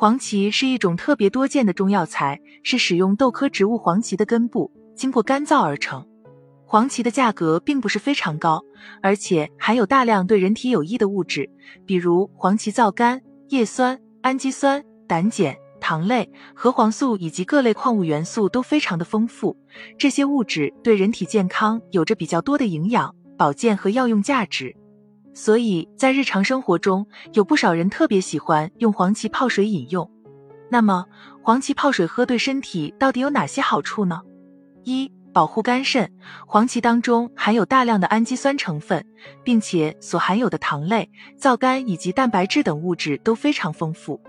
黄芪是一种特别多见的中药材，是使用豆科植物黄芪的根部经过干燥而成。黄芪的价格并不是非常高，而且含有大量对人体有益的物质，比如黄芪皂苷、叶酸、氨基酸、胆碱。糖类、核黄素以及各类矿物元素都非常的丰富，这些物质对人体健康有着比较多的营养、保健和药用价值。所以在日常生活中，有不少人特别喜欢用黄芪泡水饮用。那么，黄芪泡水喝对身体到底有哪些好处呢？一、保护肝肾。黄芪当中含有大量的氨基酸成分，并且所含有的糖类、皂苷以及蛋白质等物质都非常丰富。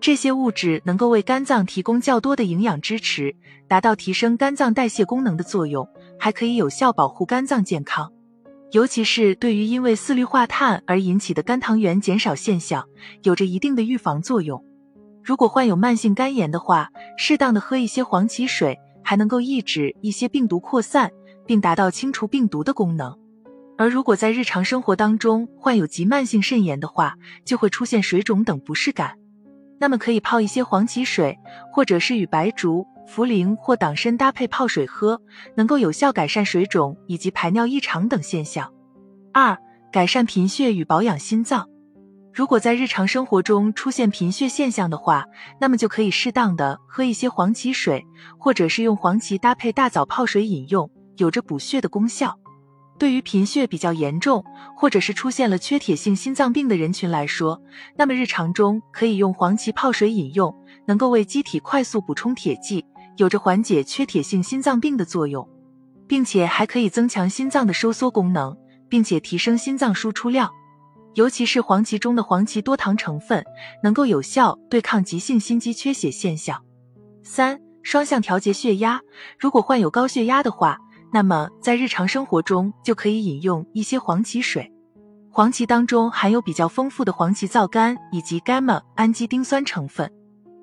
这些物质能够为肝脏提供较多的营养支持，达到提升肝脏代谢功能的作用，还可以有效保护肝脏健康。尤其是对于因为四氯化碳而引起的肝糖原减少现象，有着一定的预防作用。如果患有慢性肝炎的话，适当的喝一些黄芪水，还能够抑制一些病毒扩散，并达到清除病毒的功能。而如果在日常生活当中患有急慢性肾炎的话，就会出现水肿等不适感。那么可以泡一些黄芪水，或者是与白术、茯苓或党参搭配泡水喝，能够有效改善水肿以及排尿异常等现象。二、改善贫血与保养心脏。如果在日常生活中出现贫血现象的话，那么就可以适当的喝一些黄芪水，或者是用黄芪搭配大枣泡水饮用，有着补血的功效。对于贫血比较严重，或者是出现了缺铁性心脏病的人群来说，那么日常中可以用黄芪泡水饮用，能够为机体快速补充铁剂，有着缓解缺铁性心脏病的作用，并且还可以增强心脏的收缩功能，并且提升心脏输出量。尤其是黄芪中的黄芪多糖成分，能够有效对抗急性心肌缺血现象。三、双向调节血压，如果患有高血压的话。那么，在日常生活中就可以饮用一些黄芪水。黄芪当中含有比较丰富的黄芪皂苷以及 gamma 氨基丁酸成分，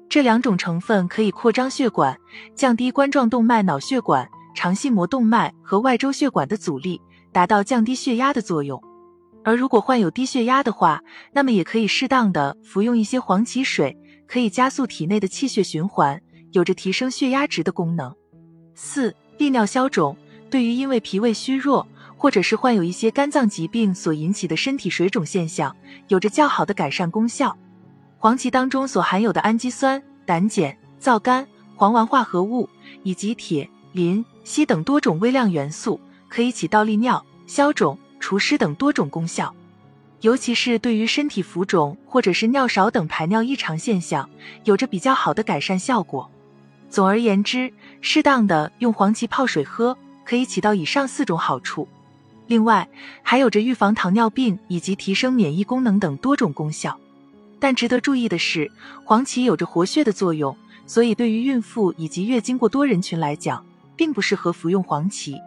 这两种成分可以扩张血管，降低冠状动脉、脑血管、肠系膜动脉和外周血管的阻力，达到降低血压的作用。而如果患有低血压的话，那么也可以适当的服用一些黄芪水，可以加速体内的气血循环，有着提升血压值的功能。四、利尿消肿。对于因为脾胃虚弱，或者是患有一些肝脏疾病所引起的身体水肿现象，有着较好的改善功效。黄芪当中所含有的氨基酸、胆碱、皂苷、黄烷化合物以及铁、磷、硒等多种微量元素，可以起到利尿、消肿、除湿等多种功效。尤其是对于身体浮肿或者是尿少等排尿异常现象，有着比较好的改善效果。总而言之，适当的用黄芪泡水喝。可以起到以上四种好处，另外还有着预防糖尿病以及提升免疫功能等多种功效。但值得注意的是，黄芪有着活血的作用，所以对于孕妇以及月经过多人群来讲，并不适合服用黄芪。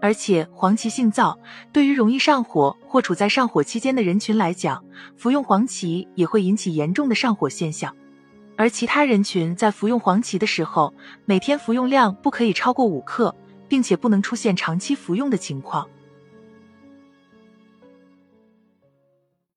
而且黄芪性燥，对于容易上火或处在上火期间的人群来讲，服用黄芪也会引起严重的上火现象。而其他人群在服用黄芪的时候，每天服用量不可以超过五克。并且不能出现长期服用的情况。